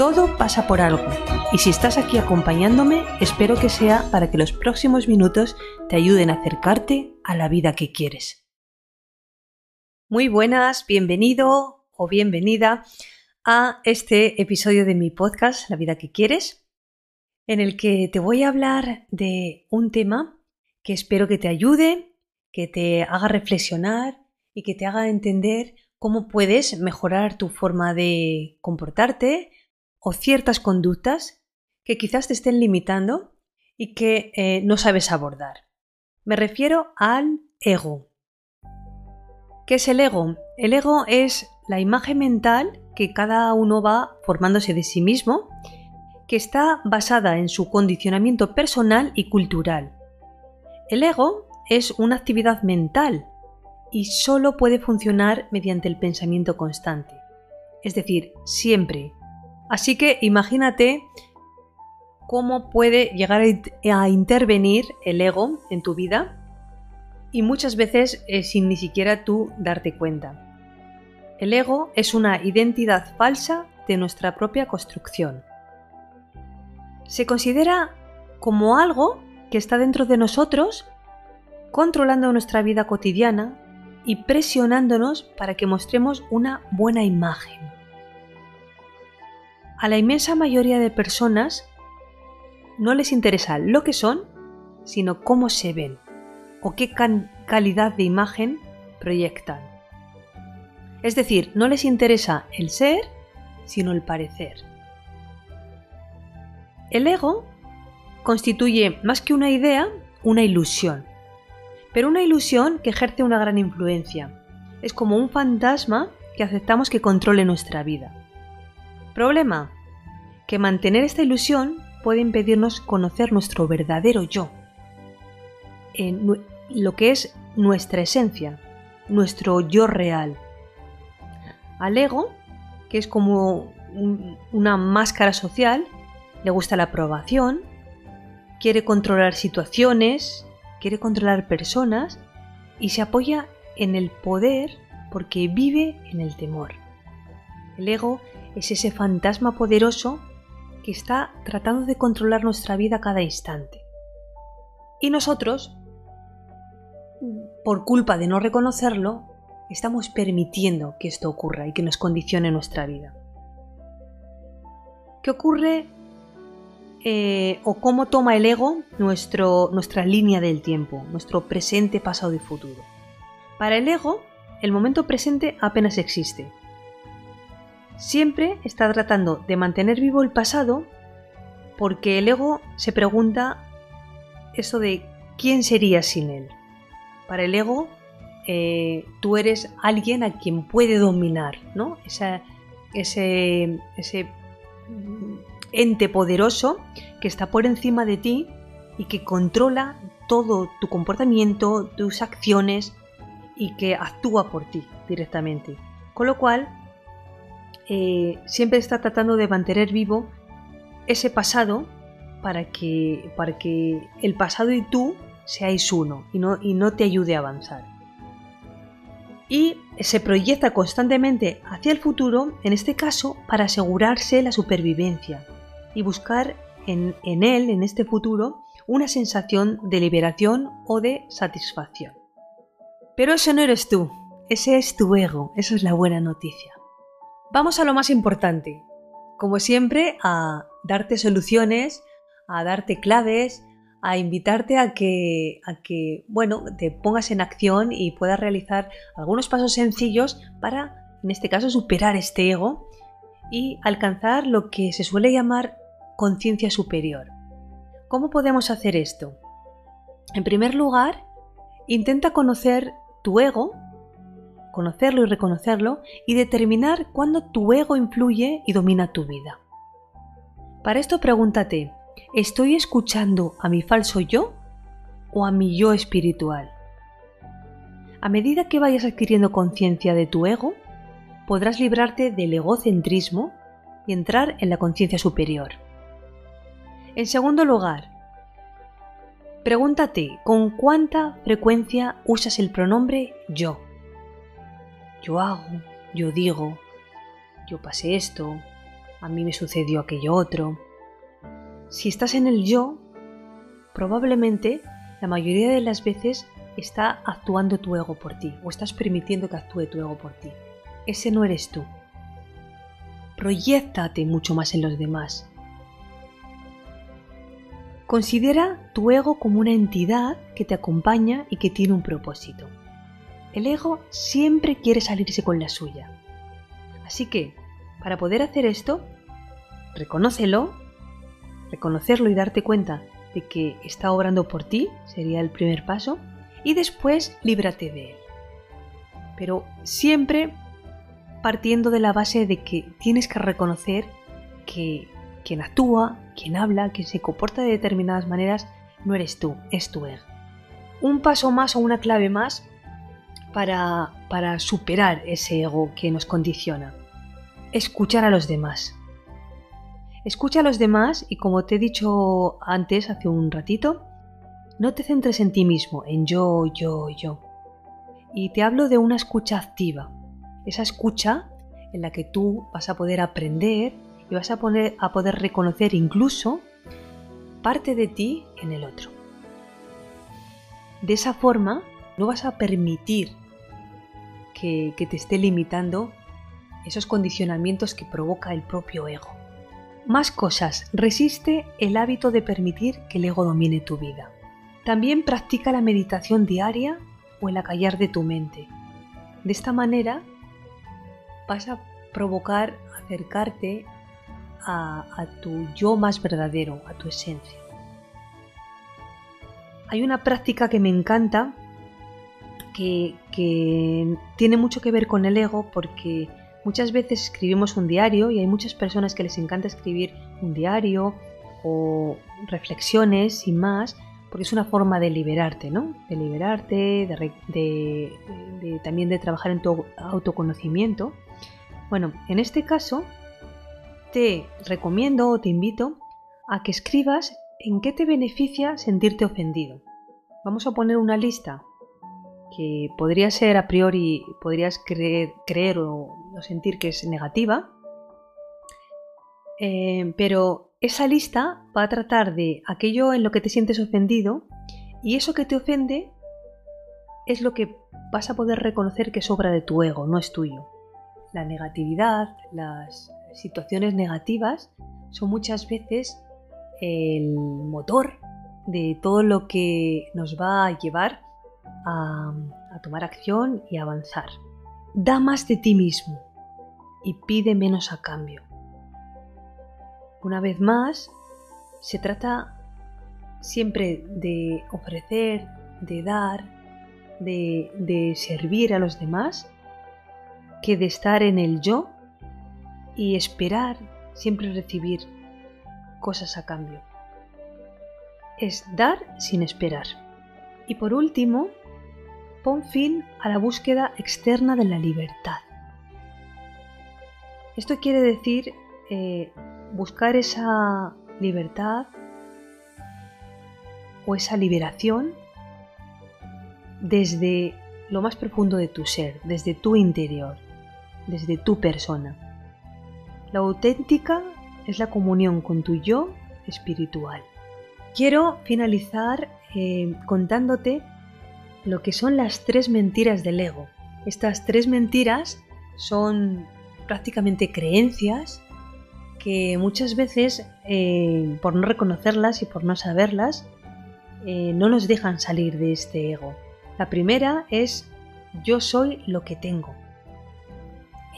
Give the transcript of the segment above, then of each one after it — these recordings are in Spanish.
Todo pasa por algo y si estás aquí acompañándome, espero que sea para que los próximos minutos te ayuden a acercarte a la vida que quieres. Muy buenas, bienvenido o bienvenida a este episodio de mi podcast, La vida que quieres, en el que te voy a hablar de un tema que espero que te ayude, que te haga reflexionar y que te haga entender cómo puedes mejorar tu forma de comportarte o ciertas conductas que quizás te estén limitando y que eh, no sabes abordar. Me refiero al ego. ¿Qué es el ego? El ego es la imagen mental que cada uno va formándose de sí mismo, que está basada en su condicionamiento personal y cultural. El ego es una actividad mental y solo puede funcionar mediante el pensamiento constante, es decir, siempre. Así que imagínate cómo puede llegar a intervenir el ego en tu vida y muchas veces eh, sin ni siquiera tú darte cuenta. El ego es una identidad falsa de nuestra propia construcción. Se considera como algo que está dentro de nosotros, controlando nuestra vida cotidiana y presionándonos para que mostremos una buena imagen. A la inmensa mayoría de personas no les interesa lo que son, sino cómo se ven o qué calidad de imagen proyectan. Es decir, no les interesa el ser, sino el parecer. El ego constituye más que una idea, una ilusión. Pero una ilusión que ejerce una gran influencia. Es como un fantasma que aceptamos que controle nuestra vida. Problema, que mantener esta ilusión puede impedirnos conocer nuestro verdadero yo, lo que es nuestra esencia, nuestro yo real. Al ego, que es como una máscara social, le gusta la aprobación, quiere controlar situaciones, quiere controlar personas y se apoya en el poder porque vive en el temor. El ego es ese fantasma poderoso que está tratando de controlar nuestra vida cada instante. Y nosotros, por culpa de no reconocerlo, estamos permitiendo que esto ocurra y que nos condicione nuestra vida. ¿Qué ocurre eh, o cómo toma el ego nuestro, nuestra línea del tiempo, nuestro presente, pasado y futuro? Para el ego, el momento presente apenas existe siempre está tratando de mantener vivo el pasado porque el ego se pregunta eso de quién sería sin él. Para el ego, eh, tú eres alguien a quien puede dominar, ¿no? ese, ese ente poderoso que está por encima de ti y que controla todo tu comportamiento, tus acciones y que actúa por ti directamente. Con lo cual, eh, siempre está tratando de mantener vivo ese pasado para que, para que el pasado y tú seáis uno y no, y no te ayude a avanzar. Y se proyecta constantemente hacia el futuro, en este caso, para asegurarse la supervivencia y buscar en, en él, en este futuro, una sensación de liberación o de satisfacción. Pero eso no eres tú, ese es tu ego, esa es la buena noticia. Vamos a lo más importante. Como siempre, a darte soluciones, a darte claves, a invitarte a que, a que, bueno, te pongas en acción y puedas realizar algunos pasos sencillos para, en este caso, superar este ego y alcanzar lo que se suele llamar conciencia superior. ¿Cómo podemos hacer esto? En primer lugar, intenta conocer tu ego conocerlo y reconocerlo y determinar cuándo tu ego influye y domina tu vida. Para esto pregúntate, ¿estoy escuchando a mi falso yo o a mi yo espiritual. A medida que vayas adquiriendo conciencia de tu ego, podrás librarte del egocentrismo y entrar en la conciencia superior. En segundo lugar, pregúntate con cuánta frecuencia usas el pronombre yo. Yo hago, yo digo, yo pasé esto, a mí me sucedió aquello otro. Si estás en el yo, probablemente la mayoría de las veces está actuando tu ego por ti o estás permitiendo que actúe tu ego por ti. Ese no eres tú. Proyéctate mucho más en los demás. Considera tu ego como una entidad que te acompaña y que tiene un propósito. El ego siempre quiere salirse con la suya. Así que, para poder hacer esto, reconócelo, reconocerlo y darte cuenta de que está obrando por ti, sería el primer paso, y después líbrate de él. Pero siempre partiendo de la base de que tienes que reconocer que quien actúa, quien habla, quien se comporta de determinadas maneras, no eres tú, es tu ego. Un paso más o una clave más para, para superar ese ego que nos condiciona. Escuchar a los demás. Escucha a los demás y como te he dicho antes, hace un ratito, no te centres en ti mismo, en yo, yo, yo. Y te hablo de una escucha activa, esa escucha en la que tú vas a poder aprender y vas a, poner, a poder reconocer incluso parte de ti en el otro. De esa forma no vas a permitir que, te esté limitando esos condicionamientos que provoca el propio ego. Más cosas, resiste el hábito de permitir que el ego domine tu vida. También practica la meditación diaria o el acallar de tu mente. De esta manera vas a provocar acercarte a, tu yo más verdadero, a tu esencia. Hay una práctica que me encanta que, tiene mucho que ver con el ego porque muchas veces escribimos un diario y hay muchas personas que les encanta escribir un diario o reflexiones y más porque es una forma de liberarte, ¿no? De liberarte, también de trabajar en tu autoconocimiento. Bueno, en este caso te recomiendo o te invito a que escribas en qué te beneficia sentirte ofendido. Vamos a poner una lista que podría ser a priori, podrías creer, o, sentir que es negativa, eh, pero esa lista va a tratar de aquello en lo que te sientes ofendido y eso que te ofende es lo que vas a poder reconocer que es obra de tu ego, no es tuyo. La negatividad, las situaciones negativas son muchas veces el motor de todo lo que nos va a llevar a, tomar acción y avanzar. Da más de ti mismo y pide menos a cambio. Una vez más, se trata siempre de ofrecer, de dar, de servir a los demás que de estar en el yo y esperar siempre recibir cosas a cambio. Es dar sin esperar. Y por último, pon fin a la búsqueda externa de la libertad. Esto quiere decir eh, buscar esa libertad o esa liberación desde lo más profundo de tu ser, desde tu interior, desde tu persona. La auténtica es la comunión con tu yo espiritual. Quiero finalizar eh, contándote lo que son las tres mentiras del ego. Estas tres mentiras son prácticamente creencias que muchas veces, eh, por no reconocerlas y por no saberlas, eh, no nos dejan salir de este ego. La primera es yo soy lo que tengo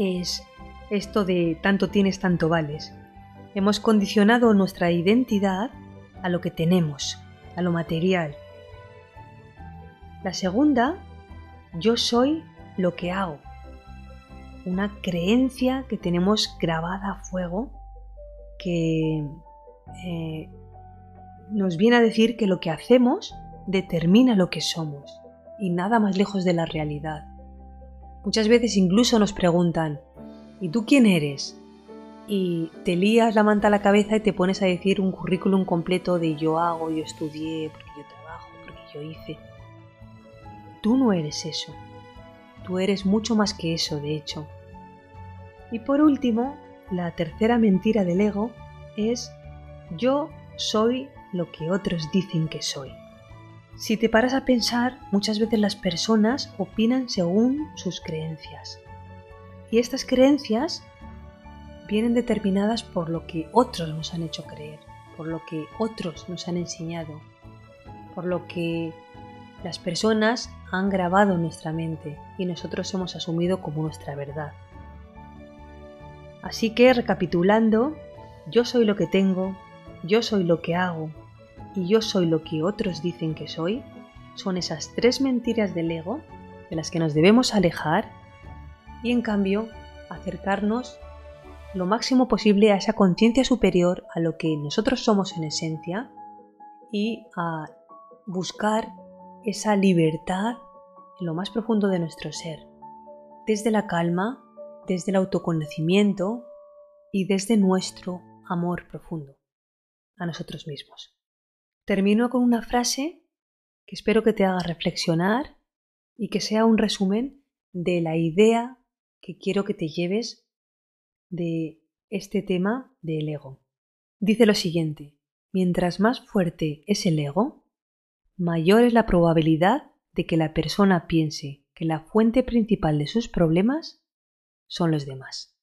es esto de tanto tienes, tanto vales. Hemos condicionado nuestra identidad a lo que tenemos, a lo material. La segunda, yo soy lo que hago. Una creencia que tenemos grabada a fuego que eh, nos viene a decir que lo que hacemos determina lo que somos y nada más lejos de la realidad. Muchas veces incluso nos preguntan, ¿y tú quién eres? Y te lías la manta a la cabeza y te pones a decir un currículum completo de yo hago, yo estudié, porque yo trabajo, porque yo hice. Tú no eres eso. Tú eres mucho más que eso, de hecho. Y por último, la tercera mentira del ego es yo soy lo que otros dicen que soy. Si te paras a pensar, muchas veces las personas opinan según sus creencias. Y estas creencias vienen determinadas por lo que otros nos han hecho creer, por lo que otros nos han enseñado, por lo que las personas han grabado nuestra mente y nosotros hemos asumido como nuestra verdad. Así que recapitulando, yo soy lo que tengo, yo soy lo que hago, y yo soy lo que otros dicen que soy, son esas tres mentiras del ego de las que nos debemos alejar y en cambio acercarnos lo máximo posible a esa conciencia superior, a lo que nosotros somos en esencia y a buscar esa libertad en lo más profundo de nuestro ser, desde la calma, desde el autoconocimiento y desde nuestro amor profundo a nosotros mismos. Termino con una frase que espero que te haga reflexionar y que sea un resumen de la idea que quiero que te lleves de este tema del ego. Dice lo siguiente, mientras más fuerte es el ego, mayor es la probabilidad de que la persona piense que la fuente principal de sus problemas son los demás.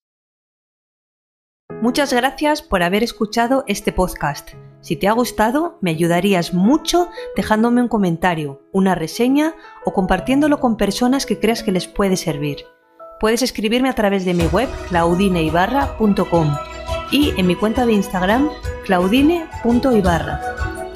Muchas gracias por haber escuchado este podcast. Si te ha gustado, me ayudarías mucho dejándome un comentario, una reseña o compartiéndolo con personas que creas que les puede servir. Puedes escribirme a través de mi web claudineibarra.com y en mi cuenta de Instagram claudine.ibarra.